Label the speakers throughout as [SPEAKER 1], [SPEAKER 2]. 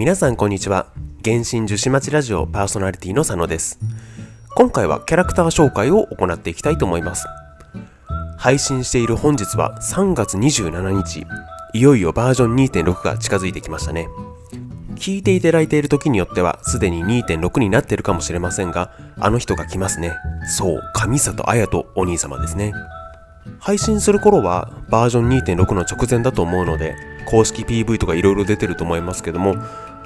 [SPEAKER 1] 皆さんこんにちは。原神樹脂町ラジオパーソナリティの佐野です。今回はキャラクター紹介を行っていきたいと思います。配信している本日は3月27日。いよいよバージョン2.6が近づいてきましたね。聞いていただいている時によってはすでに2.6になってるかもしれませんがあの人が来ますね。そう上里彩とお兄様ですね。配信する頃はバージョン2.6の直前だと思うので公式 PV とか色々出てると思いますけども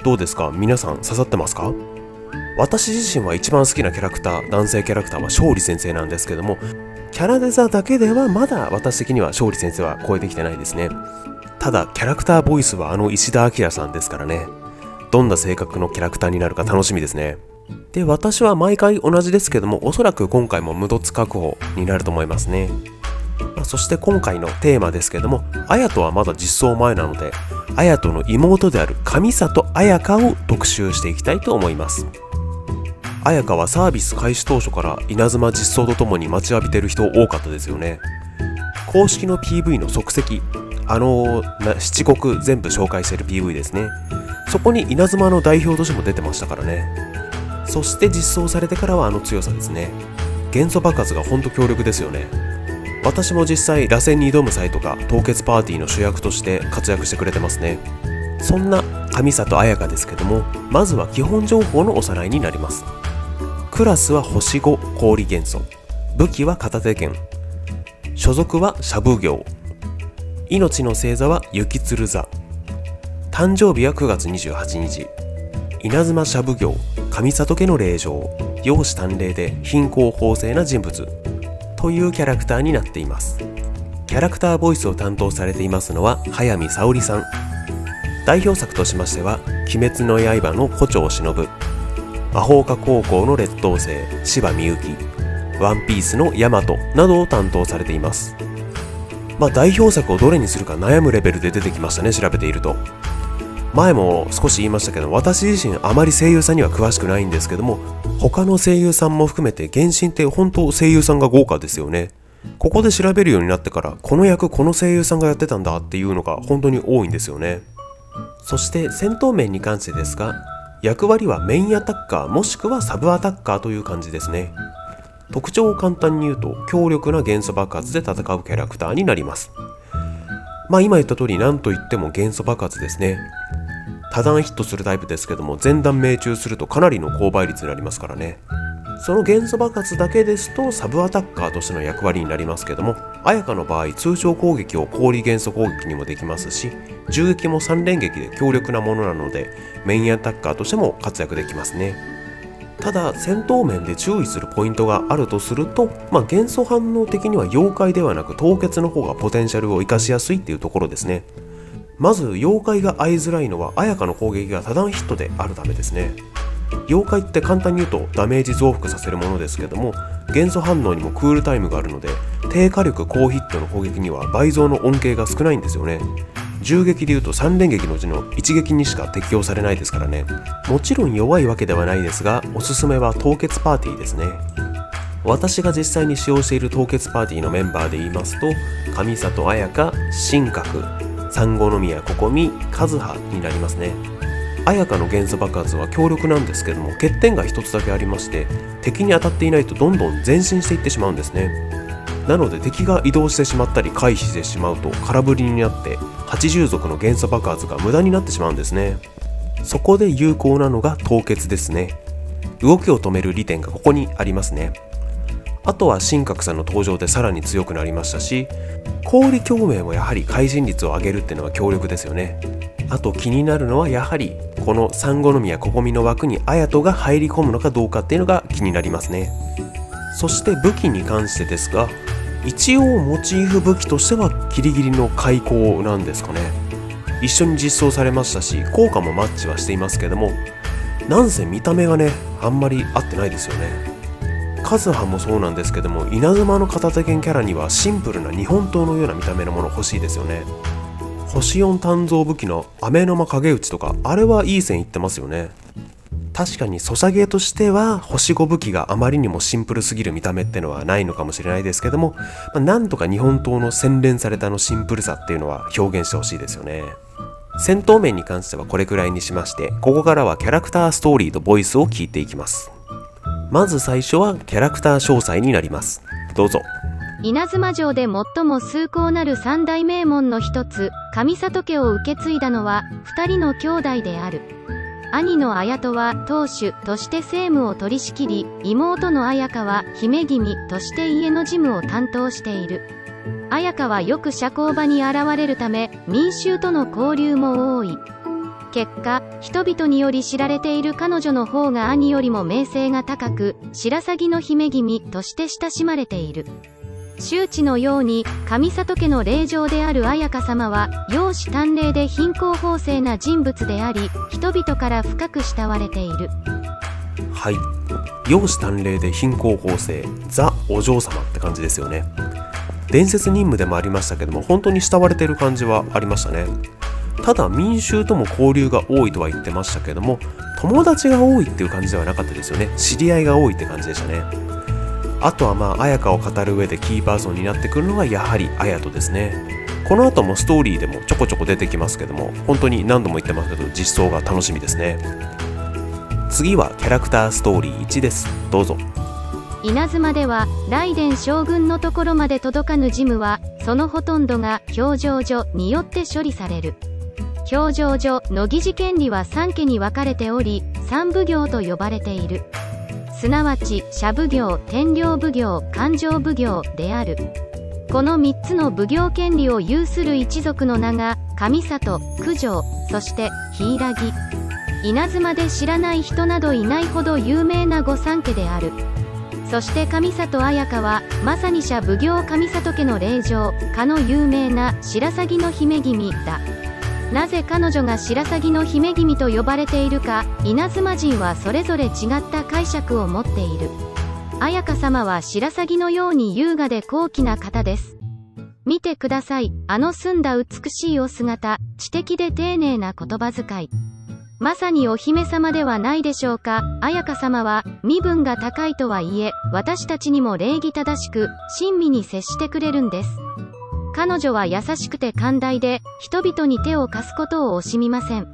[SPEAKER 1] どうですか？皆さん刺さってますか？私自身は一番好きなキャラクター男性キャラクターは勝利先生なんですけどもキャラデザだけではまだ私的には勝利先生は超えてきてないですね。ただキャラクターボイスはあの石田明さんですからね。どんな性格のキャラクターになるか楽しみですね。で私は毎回同じですけどもおそらく今回も無凸確保になると思いますね、そして今回のテーマですけども、綾人はまだ実装前なので、綾人の妹である上里綾香を特集していきたいと思います。綾香はサービス開始当初から稲妻実装とともに待ちわびてる人多かったですよね。公式の PV の即席、あの七国全部紹介してる PV ですね。そこに稲妻の代表としても出てましたからね。そして実装されてからはあの強さですね。元素爆発がほんと強力ですよね。私も実際螺旋に挑む際とか凍結パーティーの主役として活躍してくれてますね。そんな上里彩香ですけどもまずは基本情報のおさらいになります。クラスは星5氷元素。武器は片手剣。所属はシャブ業命の星座は雪鶴座。誕生日は9月28日。稲妻シャブ業上里家の霊場。容姿端麗で貧困法制な人物。というキャラクターになっています。キャラクターボイスを担当されていますのは早見沙織さん。代表作としましては「鬼滅の刃」の胡蝶忍。魔法科高校の劣等生芝美幸。ワンピースのヤマトなどを担当されています。まあ代表作をどれにするか悩むレベルで出てきましたね調べていると。前も少し言いましたけど私自身あまり声優さんには詳しくないんですけども他の声優さんも含めて原神って本当声優さんが豪華ですよね。ここで調べるようになってからこの役この声優さんがやってたんだっていうのが本当に多いんですよね。そして戦闘面に関してですが役割はメインアタッカーもしくはサブアタッカーという感じですね。特徴を簡単に言うと強力な元素爆発で戦うキャラクターになります。まあ今言った通り何と言っても元素爆発ですね。多段ヒットするタイプですけども前段命中するとかなりの高倍率になりますからね。その元素爆発だけですとサブアタッカーとしての役割になりますけども綾香の場合通常攻撃を氷元素攻撃にもできますし銃撃も3連撃で強力なものなのでメインアタッカーとしても活躍できますね。ただ戦闘面で注意するポイントがあるとすると、まあ、元素反応的には妖怪ではなく凍結の方がポテンシャルを生かしやすいっていうところですね。まず妖怪が会いづらいのは綾香の攻撃が多段ヒットであるためですね。妖怪って簡単に言うとダメージ増幅させるものですけども元素反応にもクールタイムがあるので低火力高ヒットの攻撃には倍増の恩恵が少ないんですよね。銃撃で言うと3連撃のうちの一撃にしか適用されないですからね。もちろん弱いわけではないですがおすすめは凍結パーティーですね。私が実際に使用している凍結パーティーのメンバーで言いますと上里彩香神格三五宮ここみ和葉になりますね。綾香の元素爆発は強力なんですけども欠点が一つだけありまして敵に当たっていないとどんどん前進していってしまうんですね。なので敵が移動してしまったり回避してしまうと空振りになって八重族の元素爆発が無駄になってしまうんですね。そこで有効なのが凍結ですね。動きを止める利点がここにありますね。あとは神格さんの登場でさらに強くなりましたし氷共鳴もやはり改心率を上げるっていうのは強力ですよね。あと気になるのはやはりこの三好宮ここみの枠に綾人が入り込むのかどうかっていうのが気になりますね。そして武器に関してですが一応モチーフ武器としてはギリギリの開口なんですかね。一緒に実装されましたし効果もマッチはしていますけどもなんせ見た目がねあんまり合ってないですよね。カズハもそうなんですけども稲妻の片手剣キャラにはシンプルな日本刀のような見た目のもの欲しいですよね。星4鍛造武器の飴の間影打ちとかあれはいい線いってますよね。確かにソシャゲとしては星5武器があまりにもシンプルすぎる見た目ってのはないのかもしれないですけども、まあ、なんとか日本刀の洗練されたのシンプルさっていうのは表現してほしいですよね。戦闘面に関してはこれくらいにしましてここからはキャラクターストーリーとボイスを聞いていきます。まず最初はキャラクター詳細になります。どうぞ。
[SPEAKER 2] 稲妻城で最も崇高なる三大名門の一つ上里家を受け継いだのは二人の兄弟である。兄の綾人は当主として政務を取り仕切り妹の綾香は姫君として家の事務を担当している。綾香はよく社交場に現れるため民衆との交流も多い。結果人々により知られている彼女の方が兄よりも名声が高く白鷺の姫君として親しまれている。周知のように上里家の霊場である綾香様は容姿端麗で貧困法制な人物であり人々から深く慕われている。
[SPEAKER 1] はい。容姿端麗で貧困法制ザお嬢様って感じですよね。伝説任務でもありましたけども本当に慕われてる感じはありましたね。ただ民衆とも交流が多いとは言ってましたけども友達が多いっていう感じではなかったですよね。知り合いが多いって感じでしたね。あとはまあ綾香を語る上でキーパーソンになってくるのがやはり綾人ですね。この後もストーリーでもちょこちょこ出てきますけども本当に何度も言ってますけど実装が楽しみですね。次はキャラクターストーリー1です。どうぞ。
[SPEAKER 2] 稲妻では雷電将軍のところまで届かぬ事務はそのほとんどが表情所によって処理される。表情所の議事権利は3家に分かれており三奉行と呼ばれている。すなわち社奉行天領奉行勘定奉行である。この3つの奉行権利を有する一族の名が上里九条そして柊稲妻で知らない人などいないほど有名な御三家である。そして上里綾香はまさに社奉行上里家の霊場かの有名な白鷺の姫君だ。なぜ彼女が白鷺の姫君と呼ばれているか稲妻人はそれぞれ違った解釈を持っている。綾香様は白鷺のように優雅で高貴な方です。見てくださいあの澄んだ美しいお姿。知的で丁寧な言葉遣い。まさにお姫様ではないでしょうか。綾香様は身分が高いとはいえ私たちにも礼儀正しく親身に接してくれるんです。彼女は優しくて寛大で人々に手を貸すことを惜しみません。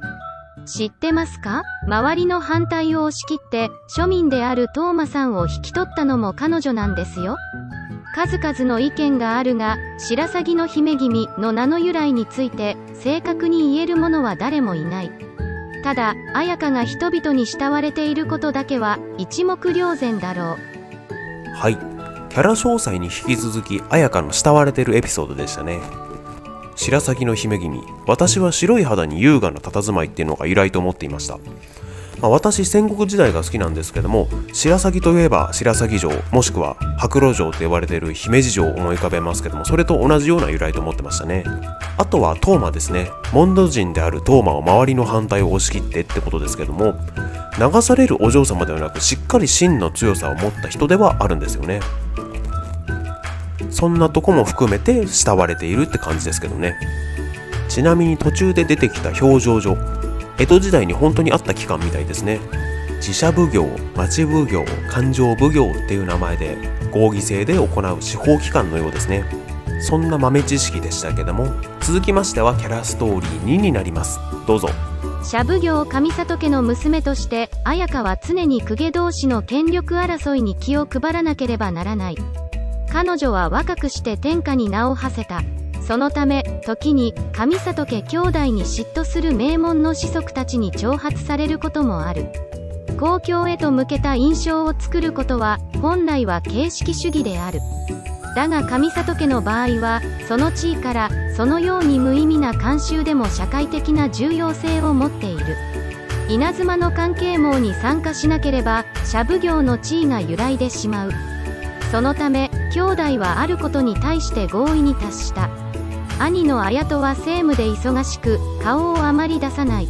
[SPEAKER 2] 知ってますか？周りの反対を押し切って庶民であるトーマさんを引き取ったのも彼女なんですよ。数々の意見があるが白鷺の姫君の名の由来について正確に言える者は誰もいない。ただ綾香が人々に慕われていることだけは一目瞭然だろ
[SPEAKER 1] う。はい。キャラ詳細に引き続き綾香の慕われてるエピソードでしたね。白鷺の姫君私は白い肌に優雅な佇まいっていうのが由来と思っていました。まあ、私戦国時代が好きなんですけども白鷺といえば白鷺城もしくは白露城と呼ばれている姫路城を思い浮かべますけどもそれと同じような由来と思ってましたね。あとはトーマですね。モンド人であるトーマを周りの反対を押し切ってってことですけども流されるお嬢様ではなくしっかり真の強さを持った人ではあるんですよね。そんなとこも含めて慕われているって感じですけどね。ちなみに途中で出てきた表情所江戸時代に本当にあった機関みたいですね。自社奉行町奉行勘定奉行っていう名前で合議制で行う司法機関のようですね。そんな豆知識でしたけども続きましてはキャラストーリー2になります。どうぞ。
[SPEAKER 2] 社奉行上里家の娘として綾香は常に公家同士の権力争いに気を配らなければならない。彼女は若くして天下に名を馳せた。そのため時に上里家兄弟に嫉妬する名門の子息たちに挑発されることもある。公共へと向けた印象を作ることは本来は形式主義である。だが上里家の場合はその地位からそのように無意味な慣習でも社会的な重要性を持っている。稲妻の関係網に参加しなければ社奉行の地位が揺らいでしまう。そのため兄弟はあることに対して合意に達した。兄の綾人は政務で忙しく顔をあまり出さない。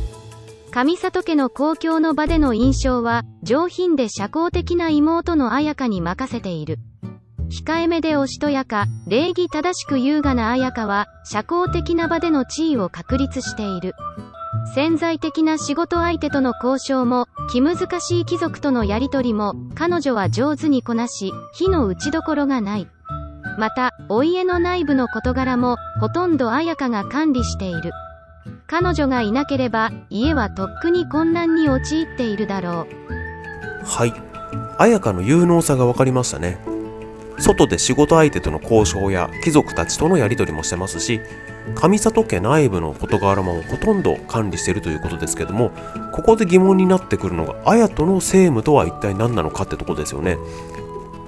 [SPEAKER 2] 上里家の公共の場での印象は上品で社交的な妹の綾香に任せている。控えめでおしとやか礼儀正しく優雅な綾香は社交的な場での地位を確立している。潜在的な仕事相手との交渉も気難しい貴族とのやり取りも彼女は上手にこなし火の打ちどころがない。またお家の内部の事柄もほとんど綾香が管理している。彼女がいなければ家はとっくに混乱に陥っているだろ
[SPEAKER 1] う。はい。綾香の有能さが分かりましたね。外で仕事相手との交渉や貴族たちとのやり取りもしてますし上里家内部の事柄もほとんど管理しているということですけどもここで疑問になってくるのが綾との政務とは一体何なのかってとこですよね。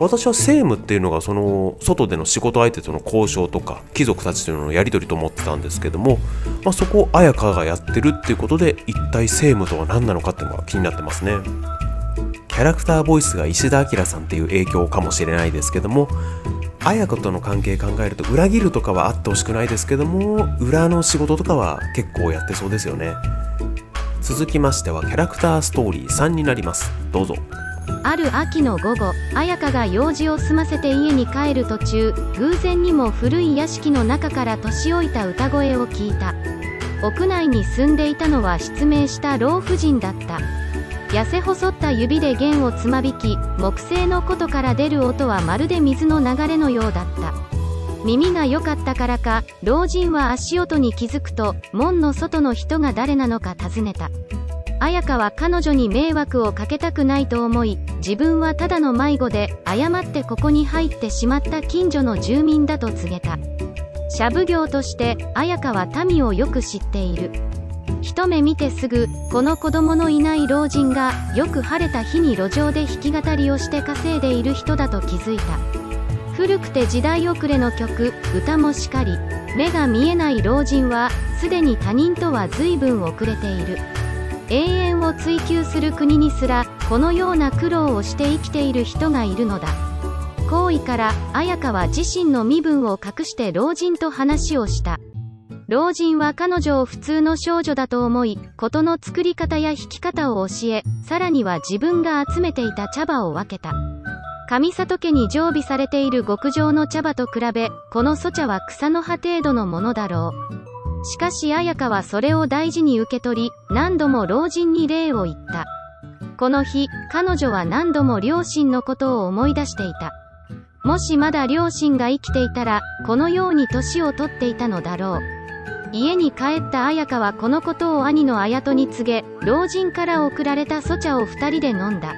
[SPEAKER 1] 私は政務っていうのがその外での仕事相手との交渉とか貴族たちとのやり取りと思ってたんですけども、まあ、そこを綾香がやってるっていうことで一体政務とは何なのかっていうのが気になってますね。キャラクターボイスが石田明さんっていう影響かもしれないですけども綾子との関係考えると裏切るとかはあってほしくないですけども裏の仕事とかは結構やってそうですよね。続きましてはキャラクターストーリー3になります。どうぞ。
[SPEAKER 2] ある秋の午後綾香が用事を済ませて家に帰る途中偶然にも古い屋敷の中から年老いた歌声を聞いた。屋内に住んでいたのは失明した老婦人だった。痩せ細った指で弦をつまびき木製の琴から出る音はまるで水の流れのようだった。耳が良かったからか老人は足音に気づくと門の外の人が誰なのか尋ねた。綾香は彼女に迷惑をかけたくないと思い自分はただの迷子で誤ってここに入ってしまった近所の住民だと告げた。しゃぶ業として綾香は民をよく知っている。一目見てすぐこの子供のいない老人がよく晴れた日に路上で弾き語りをして稼いでいる人だと気づいた。古くて時代遅れの曲歌もしかり目が見えない老人はすでに他人とは随分遅れている。永遠を追求する国にすらこのような苦労をして生きている人がいるのだ。行為から綾香は自身の身分を隠して老人と話をした。老人は彼女を普通の少女だと思い事の作り方や弾き方を教えさらには自分が集めていた茶葉を分けた。上里家に常備されている極上の茶葉と比べこの粗茶は草の葉程度のものだろう。しかし綾香はそれを大事に受け取り何度も老人に礼を言った。この日彼女は何度も両親のことを思い出していた。もしまだ両親が生きていたらこのように年を取っていたのだろう。家に帰った綾香はこのことを兄の綾人に告げ老人から送られた粗茶を2人で飲んだ。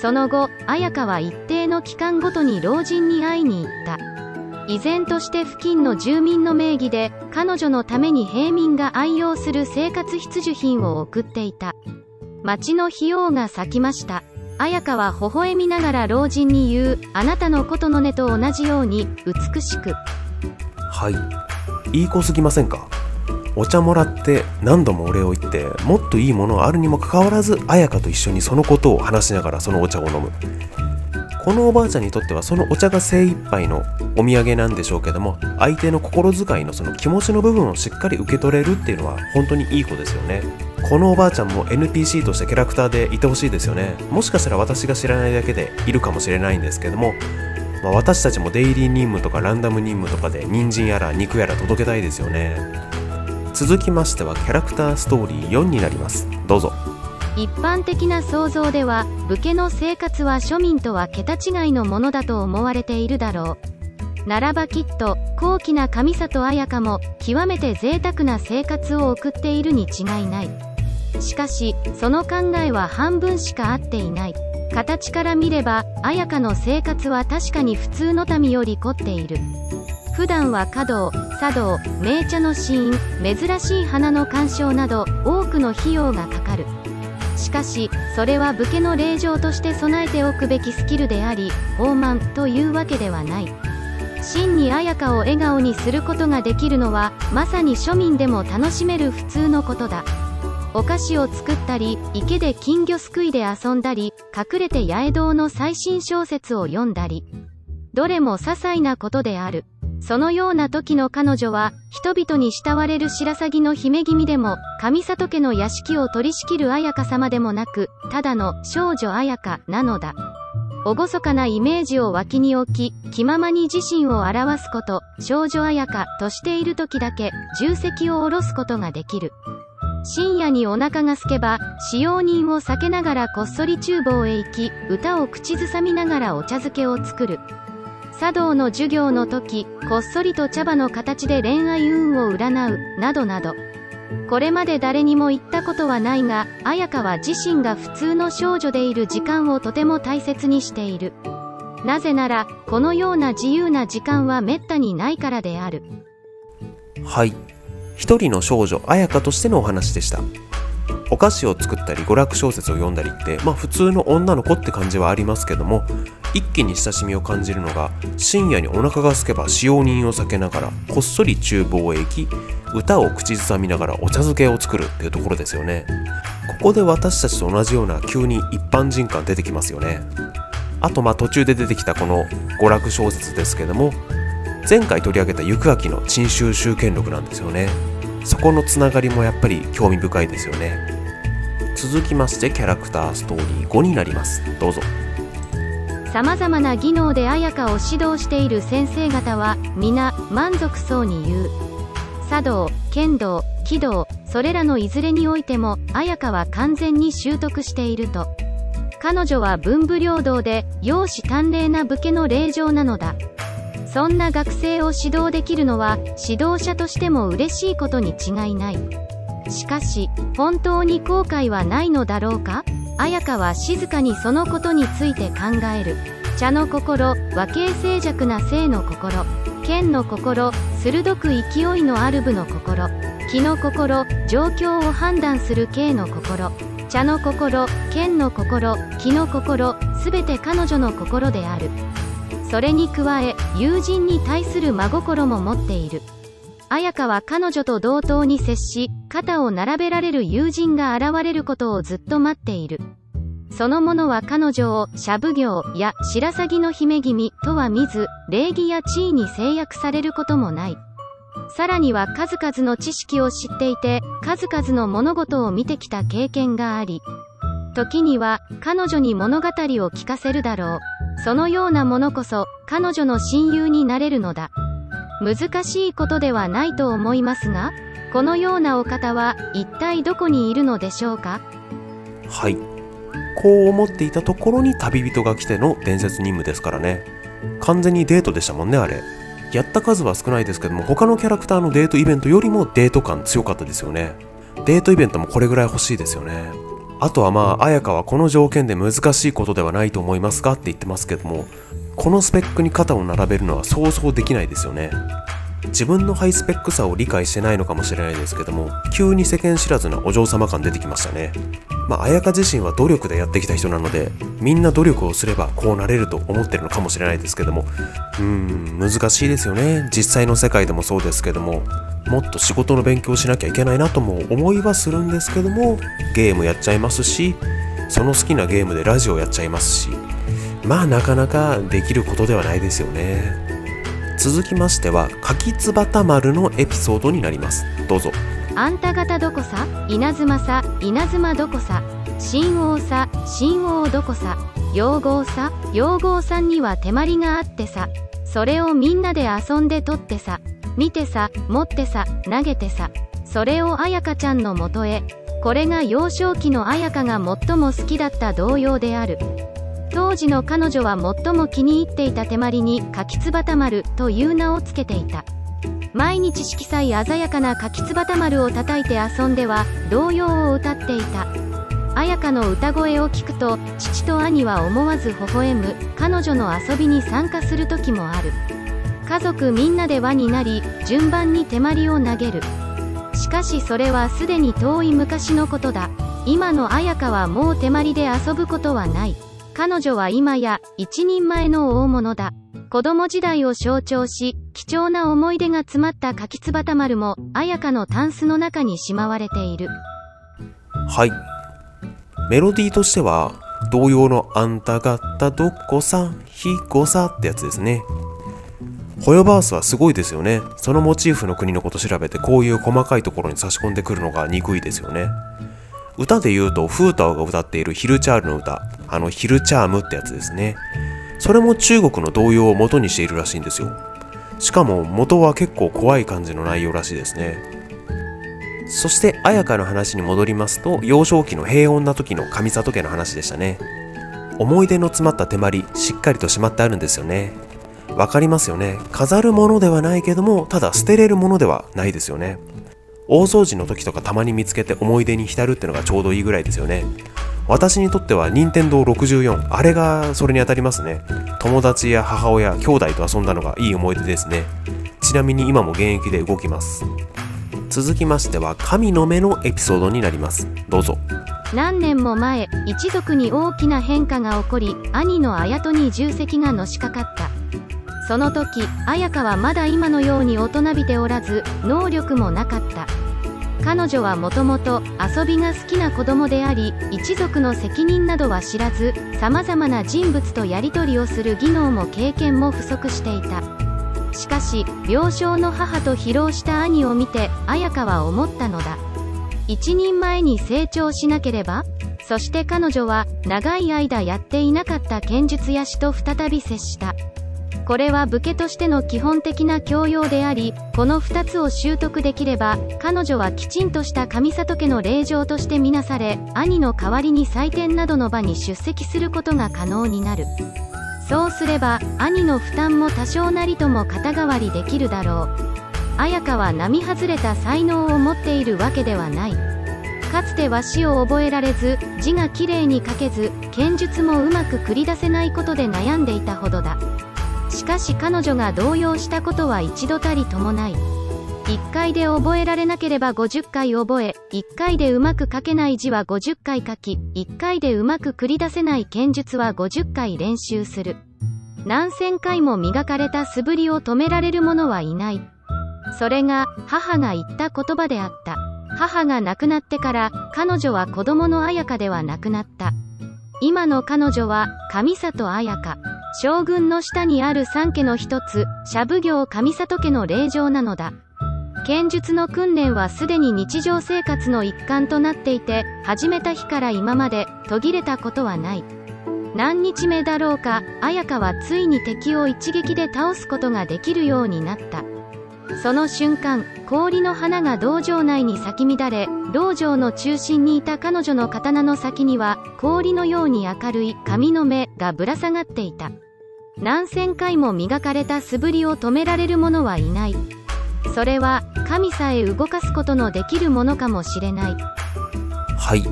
[SPEAKER 2] その後綾香は一定の期間ごとに老人に会いに行った。依然として付近の住民の名義で彼女のために平民が愛用する生活必需品を送っていた。町の費用が咲きました。綾香は微笑みながら老人に言うあなたのことの根と同じように美しく
[SPEAKER 1] はい。いい子すぎませんか？お茶もらって何度もお礼を言ってもっといいものあるにもかかわらず綾香と一緒にそのことを話しながらそのお茶を飲む。このおばあちゃんにとってはそのお茶が精一杯のお土産なんでしょうけども相手の心遣いのその気持ちの部分をしっかり受け取れるっていうのは本当にいい子ですよね。このおばあちゃんも NPC としてキャラクターでいてほしいですよね。もしかしたら私が知らないだけでいるかもしれないんですけどもまあ、私たちもデイリー任務とかランダム任務とかで人参やら肉やら届けたいですよね。続きましてはキャラクターストーリー4になります。どうぞ。
[SPEAKER 2] 一般的な想像では武家の生活は庶民とは桁違いのものだと思われているだろう。ならばきっと高貴な上里彩香も極めて贅沢な生活を送っているに違いない。しかしその考えは半分しか合っていない。形から見れば綾香の生活は確かに普通の民より凝っている。普段は華道茶道名茶の試飲珍しい花の鑑賞など多くの費用がかかる。しかしそれは武家の令状として備えておくべきスキルであり傲慢というわけではない。真に綾香を笑顔にすることができるのはまさに庶民でも楽しめる普通のことだ。お菓子を作ったり池で金魚すくいで遊んだり隠れて八重堂の最新小説を読んだり。どれも些細なことである。そのような時の彼女は人々に慕われる白鷺の姫君でも上里家の屋敷を取り仕切る綾香様でもなくただの少女綾香なのだ。厳かなイメージを脇に置き気ままに自身を表すこと少女綾香としている時だけ重責を下ろすことができる。深夜にお腹が空けば使用人を避けながらこっそり厨房へ行き歌を口ずさみながらお茶漬けを作る茶道の授業の時こっそりと茶葉の形で恋愛運を占うなどなどこれまで誰にも言ったことはないが綾香は自身が普通の少女でいる時間をとても大切にしているなぜならこのような自由な時間はめったにないからである
[SPEAKER 1] はい一人の少女綾香としてのお話でした。お菓子を作ったり娯楽小説を読んだりってまあ普通の女の子って感じはありますけども一気に親しみを感じるのが深夜にお腹が空けば使用人を避けながらこっそり厨房へ行き歌を口ずさみながらお茶漬けを作るっていうところですよね。ここで私たちと同じような急に一般人感出てきますよね。あとまあ途中で出てきたこの娯楽小説ですけども前回取り上げた行明の珍州集権録なんですよね。そこのつながりもやっぱり興味深いですよね。続きましてキャラクターストーリー5になります。どうぞ。
[SPEAKER 2] さまざまな技能で綾香を指導している先生方は皆満足そうに言う。茶道剣道軌道それらのいずれにおいても綾香は完全に習得していると。彼女は文武両道で容姿端麗な武家の令嬢なのだ。そんな学生を指導できるのは指導者としても嬉しいことに違いない。しかし本当に後悔はないのだろうか？綾香は静かにそのことについて考える。茶の心和形静寂な性の心。剣の心鋭く勢いのある部の心。気の心状況を判断する形の心。茶の心剣の心気の心全て彼女の心である。それに加え友人に対する真心も持っている。綾香は彼女と同等に接し肩を並べられる友人が現れることをずっと待っている。そのものは彼女をシャブ業や白鷺の姫君とは見ず礼儀や地位に制約されることもない。さらには数々の知識を知っていて数々の物事を見てきた経験があり時には彼女に物語を聞かせるだろう。そのようなものこそ彼女の親友になれるのだ。難しいことではないと思いますがこのようなお方は一体どこにいるのでしょうか？
[SPEAKER 1] はい。こう思っていたところに旅人が来ての伝説任務ですからね。完全にデートでしたもんねあれ。やった数は少ないですけども他のキャラクターのデートイベントよりもデート感強かったですよね。デートイベントもこれぐらい欲しいですよね。あとはまあ綾香はこの条件で難しいことではないと思いますがって言ってますけどもこのスペックに肩を並べるのは想像できないですよね。自分のハイスペックさを理解してないのかもしれないですけども急に世間知らずなお嬢様感出てきましたね。まあ綾香自身は努力でやってきた人なのでみんな努力をすればこうなれると思ってるのかもしれないですけどもうーん難しいですよね。実際の世界でもそうですけども。もっと仕事の勉強しなきゃいけないなとも思いはするんですけどもゲームやっちゃいますしその好きなゲームでラジオやっちゃいますしまあなかなかできることではないですよね。続きましては柿つばた丸のエピソードになります。どうぞ。
[SPEAKER 2] あんた方どこさ？稲妻さ？稲妻どこさ？新王さ？新王どこさ？養号さ？養号さんには手まりがあってさ。それをみんなで遊んで取ってさ。見てさ持ってさ投げてさそれを彩香ちゃんのもとへ。これが幼少期の彩香が最も好きだった童謡である。当時の彼女は最も気に入っていた手まりに柿つばた丸という名をつけていた。毎日色彩鮮やかな柿つばた丸を叩いて遊んでは童謡を歌っていた。彩香の歌声を聞くと父と兄は思わず微笑む。彼女の遊びに参加する時もある。家族みんなで輪になり順番に手まりを投げる。しかしそれはすでに遠い昔のことだ。今の彩香はもう手まりで遊ぶことはない。彼女は今や一人前の大物だ。子供時代を象徴し貴重な思い出が詰まった柿つばた丸も彩香のタンスの中にしまわれている。
[SPEAKER 1] はい。メロディーとしては同様のあんた方どこさんひこさってやつですね。ホヨバースはすごいですよね。そのモチーフの国のこと調べてこういう細かいところに差し込んでくるのが憎いですよね。歌で言うとフータオが歌っているヒルチャールの歌。あのヒルチャームってやつですね。それも中国の童謡を元にしているらしいんですよ。しかも元は結構怖い感じの内容らしいですね。そして綾香の話に戻りますと幼少期の平穏な時の上里家の話でしたね。思い出の詰まった手まりしっかりとしまってあるんですよね。わかりますよね。飾るものではないけどもただ捨てれるものではないですよね。大掃除の時とかたまに見つけて思い出に浸るってのがちょうどいいぐらいですよね。私にとっては任天堂64あれがそれに当たりますね。友達や母親兄弟と遊んだのがいい思い出ですね。ちなみに今も現役で動きます。続きましては神の目のエピソードになります。どうぞ。
[SPEAKER 2] 何年も前一族に大きな変化が起こり兄の綾人に重責がのしかかった。その時綾香はまだ今のように大人びておらず能力もなかった。彼女はもともと遊びが好きな子供であり一族の責任などは知らずさまざまな人物とやり取りをする技能も経験も不足していた。しかし病床の母と疲労した兄を見て綾香は思ったのだ。一人前に成長しなければそして彼女は長い間やっていなかった剣術や師と再び接した。これは武家としての基本的な教養でありこの2つを習得できれば彼女はきちんとした上里家の令状としてみなされ兄の代わりに祭典などの場に出席することが可能になる。そうすれば兄の負担も多少なりとも肩代わりできるだろう。綾香は並外れた才能を持っているわけではない。かつて和紙を覚えられず字がきれいに書けず剣術もうまく繰り出せないことで悩んでいたほどだ。しかし彼女が動揺したことは一度たりともない。1回で覚えられなければ50回覚え1回でうまく書けない字は50回書き1回でうまく繰り出せない剣術は50回練習する。何千回も磨かれた素振りを止められる者はいない。それが母が言った言葉であった。母が亡くなってから彼女は子供の綾香ではなくなった。今の彼女は上里綾香将軍の下にある三家の一つ、社奉行上里家の霊場なのだ。剣術の訓練はすでに日常生活の一環となっていて、始めた日から今まで途切れたことはない。何日目だろうか、綾香はついに敵を一撃で倒すことができるようになった。その瞬間、氷の花が道場内に咲き乱れ、道場の中心にいた彼女の刀の先には、氷のように明るい髪の目がぶら下がっていた。何千回も磨かれた素振りを止められる者はいない。それは、神さえ動かすことのできるものかもしれない。
[SPEAKER 1] はい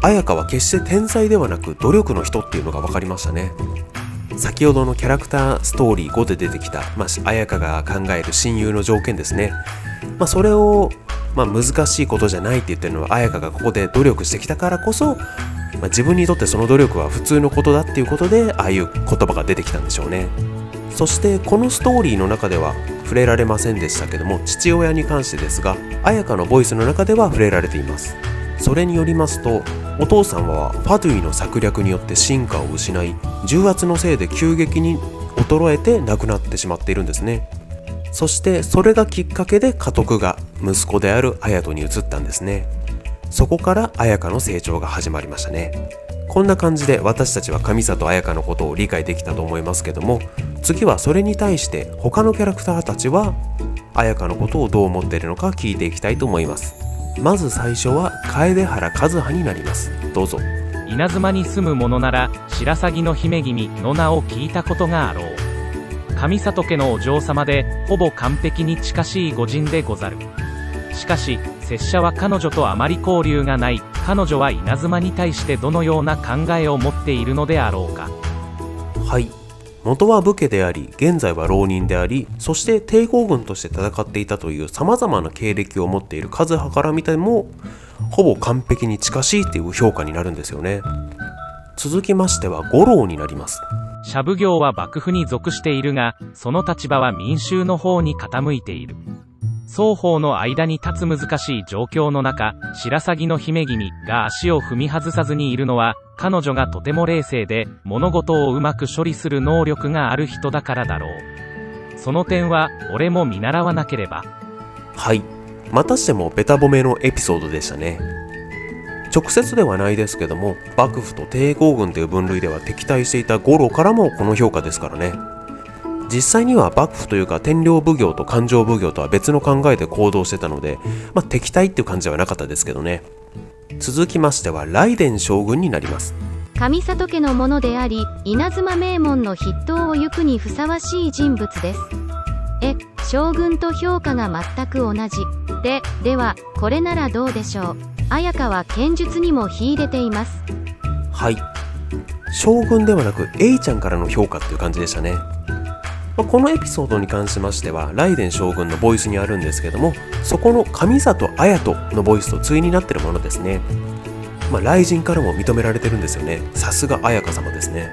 [SPEAKER 1] 綾香は決して天才ではなく努力の人っていうのが分かりましたね先ほどのキャラクターストーリー5で出てきた、まあ、綾香が考える親友の条件ですね、まあ、それを、まあ、難しいことじゃないって言ってるのは綾香がここで努力してきたからこそ、まあ、自分にとってその努力は普通のことだっていうことでああいう言葉が出てきたんでしょうね。そしてこのストーリーの中では触れられませんでしたけども父親に関してですが綾香のボイスの中では触れられています。それによりますとお父さんはファドゥイの策略によって進化を失い重圧のせいで急激に衰えて亡くなってしまっているんですね。そしてそれがきっかけで家督が息子である綾人に移ったんですね。そこから綾香の成長が始まりましたね。こんな感じで私たちは上里綾香のことを理解できたと思いますけども次はそれに対して他のキャラクターたちは綾香のことをどう思っているのか聞いていきたいと思います。まず最初は楓原和葉になります。どうぞ。
[SPEAKER 3] 稲妻に住む者なら白鷺の姫君の名を聞いたことがあろう。上里家のお嬢様でほぼ完璧に近しい御人でござる。しかし拙者は彼女とあまり交流がない。彼女は稲妻に対してどのような考えを持っているのであろうか。
[SPEAKER 1] はい元は武家であり現在は浪人でありそして抵抗軍として戦っていたというさまざまな経歴を持っている和葉から見てもほぼ完璧に近しいという評価になるんですよね。続きましては五郎になります。
[SPEAKER 3] 社奉行は幕府に属しているがその立場は民衆の方に傾いている。双方の間に立つ難しい状況の中白鷺の姫君が足を踏み外さずにいるのは彼女がとても冷静で物事をうまく処理する能力がある人だからだろう。その点は俺も見習わなければ。
[SPEAKER 1] はい。またしてもベタ褒めのエピソードでしたね。直接ではないですけども幕府と抵抗軍という分類では敵対していた五郎からもこの評価ですからね。実際には幕府というか天領奉行と勘定奉行とは別の考えで行動してたので、まあ、敵対っていう感じではなかったですけどね。続きましては雷電将軍になります。
[SPEAKER 2] 上里家のものであり稲妻名門の筆頭を行くにふさわしい人物です。え将軍と評価が全く同じ。でではこれならどうでしょう。綾香は剣術にも秀でています。
[SPEAKER 1] はい。将軍ではなく A ちゃんからの評価っていう感じでしたねまあ、このエピソードに関しましてはライデン将軍のボイスにあるんですけどもそこの上里綾人のボイスと対になってるものですね。まあ、雷神からも認められてるんですよね。さすが綾香様ですね。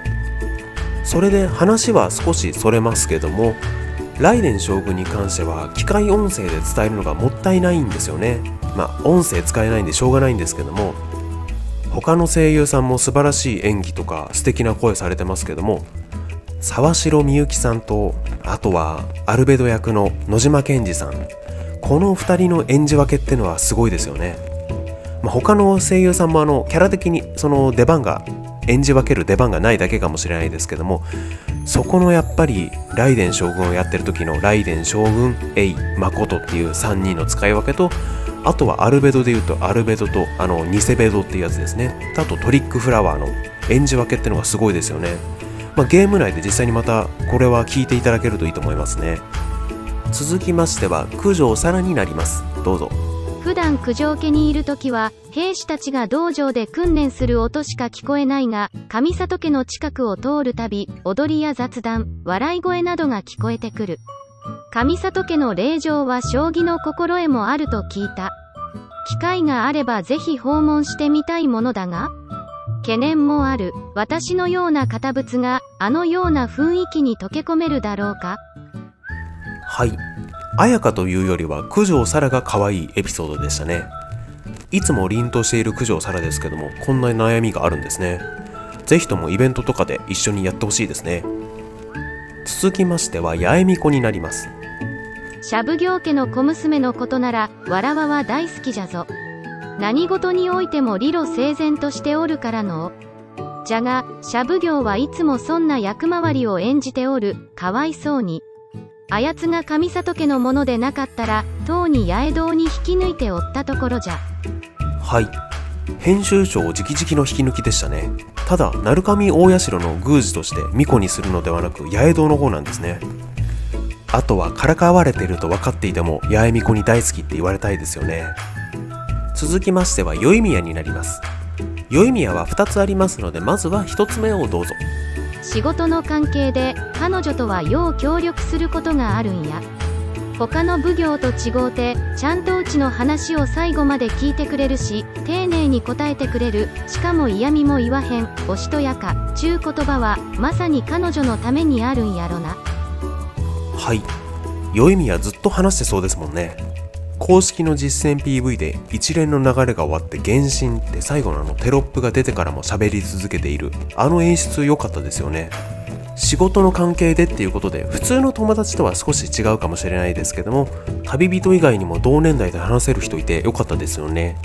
[SPEAKER 1] それで話は少しそれますけどもライデン将軍に関しては機械音声で伝えるのがもったいないんですよね。まあ音声使えないんでしょうがないんですけども他の声優さんも素晴らしい演技とか素敵な声されてますけども沢城みゆきさんとあとはアルベド役の野島健二さん。この2人の演じ分けってのはすごいですよね、まあ、他の声優さんもあのキャラ的にその出番が演じ分ける出番がないだけかもしれないですけどもそこのやっぱりライデン将軍をやってる時のライデン将軍エイ誠っていう3人の使い分けとあとはアルベドでいうとアルベドとあのニセベドっていうやつですね。あとトリックフラワーの演じ分けってのがすごいですよね。まあ、ゲーム内で実際にまたこれは聞いていただけるといいと思いますね。続きましては九条さらになります。どうぞ。
[SPEAKER 2] 普段九条家にいる時は兵士たちが道場で訓練する音しか聞こえないが上里家の近くを通るたび踊りや雑談笑い声などが聞こえてくる。上里家の令状は将棋の心得もあると聞いた。機会があればぜひ訪問してみたいものだが懸念もある。私のような堅物が、あのような雰囲気に溶け込めるだろうか？
[SPEAKER 1] はい。綾香というよりは九条沙羅が可愛いエピソードでしたね。いつも凛としている九条沙羅ですけども、こんな悩みがあるんですね。ぜひともイベントとかで一緒にやってほしいですね。続きましては、八重美子になります。
[SPEAKER 2] シャブ行家の小娘のことなら、わらわは大好きじゃぞ。何事においても理路整然としておるからの。じゃが、シャブ業はいつもそんな役回りを演じておる、かわいそうに。あやつが上里家のものでなかったら、とうに八重堂に引き抜いておったところじゃ。
[SPEAKER 1] はい。編集長直々の引き抜きでしたね。ただ、鳴神大社の宮司として巫女にするのではなく、八重堂の方なんですね。あとはからかわれていると分かっていても八重巫女に大好きって言われたいですよね続きましては宵宮になります。宵宮は2つありますのでまずは1つ目をどうぞ。
[SPEAKER 2] 仕事の関係で彼女とはよう協力することがあるんや。他の奉行と違うてちゃんとうちの話を最後まで聞いてくれるし丁寧に答えてくれる。しかも嫌味も言わへん。おしとやか。ちゅう言葉はまさに彼女のためにあるんやろな。
[SPEAKER 1] はい。宵宮ずっと話してそうですもんね公式の実践 PV で一連の流れが終わって原神って最後のあのテロップが出てからも喋り続けている。あの演出良かったですよね。仕事の関係でっていうことで普通の友達とは少し違うかもしれないですけども旅人以外にも同年代で話せる人いて良かったですよね。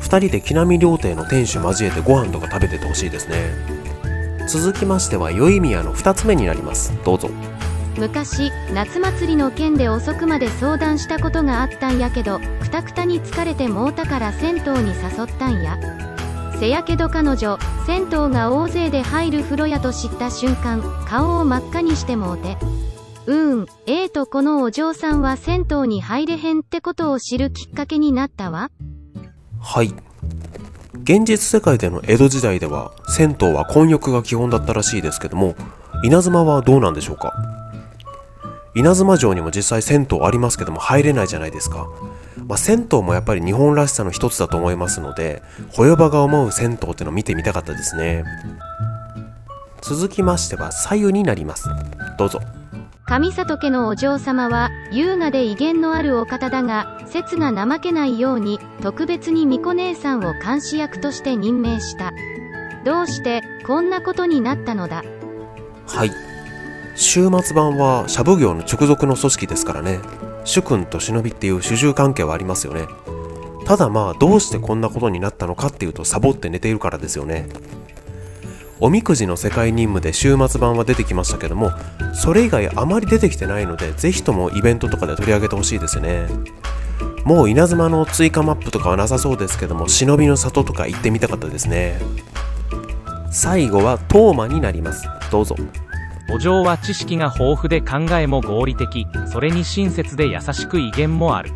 [SPEAKER 1] 2人で木並料亭の店主交えてご飯とか食べててほしいですね。続きましては宵宮の2つ目になります。どうぞ。
[SPEAKER 2] 昔夏祭りの件で遅くまで相談したことがあったんやけどくたくたに疲れてもうたから銭湯に誘ったんや。せやけど彼女銭湯が大勢で入る風呂やと知った瞬間顔を真っ赤にしてもうてうーん A とこのお嬢さんは銭湯に入れへんってことを知るきっかけになったわ。
[SPEAKER 1] はい。現実世界での江戸時代では銭湯は混浴が基本だったらしいですけども稲妻はどうなんでしょうか？稲妻城にも実際銭湯ありますけども入れないじゃないですか。まあ、銭湯もやっぱり日本らしさの一つだと思いますので、ホヨバが思う銭湯ってのを見てみたかったですね。続きましては左右になります。どうぞ。
[SPEAKER 2] 上里家のお嬢様は優雅で威厳のあるお方だが説が怠けないように特別に巫女姉さんを監視役として任命したどうしてこんなことになったのだ
[SPEAKER 1] はい終末版はシャブ業の直属の組織ですからね。主君と忍びっていう主従関係はありますよね。ただまあどうしてこんなことになったのかっていうとサボって寝ているからですよね。おみくじの世界任務で終末版は出てきましたけどもそれ以外あまり出てきてないのでぜひともイベントとかで取り上げてほしいですね。もう稲妻の追加マップとかはなさそうですけども忍びの里とか行ってみたかったですね。最後はトーマになります。どうぞ。
[SPEAKER 3] お嬢は知識が豊富で考えも合理的。それに親切で優しく威厳もある。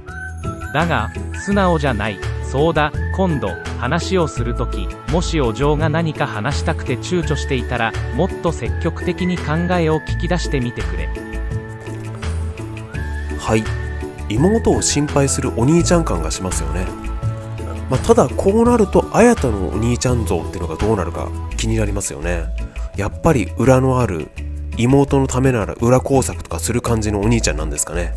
[SPEAKER 3] だが素直じゃない。そうだ今度話をするときもしお嬢が何か話したくて躊躇していたらもっと積極的に考えを聞き出してみてくれ。
[SPEAKER 1] はい。妹を心配するお兄ちゃん感がしますよね、まあ、ただこうなると綾太のお兄ちゃん像っていうのがどうなるか気になりますよね。やっぱり裏のある妹のためなら裏工作とかする感じのお兄ちゃんなんですかね。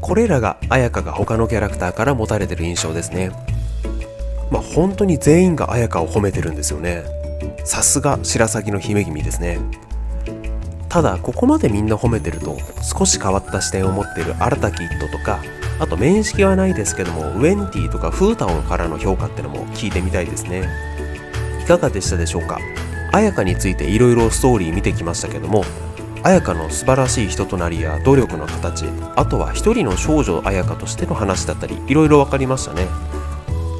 [SPEAKER 1] これらが綾香が他のキャラクターから持たれてる印象ですね。まあ本当に全員が綾香を褒めてるんですよね。さすが白鷺の姫君ですね。ただここまでみんな褒めてると少し変わった視点を持ってる新滝一斗とかあと面識はないですけどもウェンティとかフータオンからの評価ってのも聞いてみたいですね。いかがでしたでしょうか？綾香についていろいろストーリー見てきましたけども綾香の素晴らしい人となりや努力の形あとは一人の少女綾香としての話だったりいろいろ分かりましたね。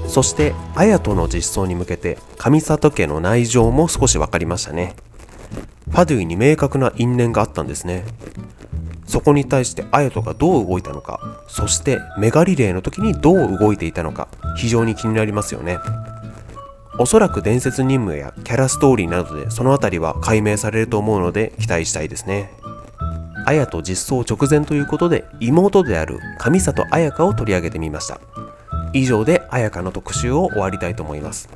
[SPEAKER 1] そして綾人の実装に向けて上里家の内情も少し分かりましたね。パドゥイに明確な因縁があったんですね。そこに対して綾人がどう動いたのかそしてメガリレーの時にどう動いていたのか非常に気になりますよね。おそらく伝説任務やキャラストーリーなどでそのあたりは解明されると思うので期待したいですね。綾と実装直前ということで妹である上里綾香を取り上げてみました。以上で綾香の特集を終わりたいと思います。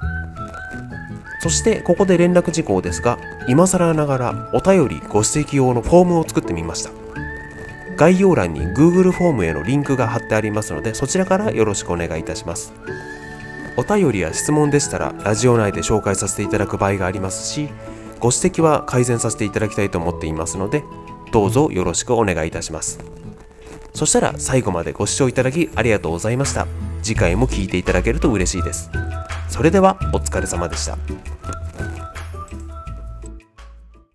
[SPEAKER 1] そしてここで連絡事項ですが、今更ながらお便りご指摘用のフォームを作ってみました。概要欄に Google フォームへのリンクが貼ってありますので、そちらからよろしくお願いいたします。お便りや質問でしたらラジオ内で紹介させていただく場合がありますしご指摘は改善させていただきたいと思っていますのでどうぞよろしくお願いいたします。そしたら最後までご視聴いただきありがとうございました。次回も聴いていただけると嬉しいです。それではお疲れ様でした。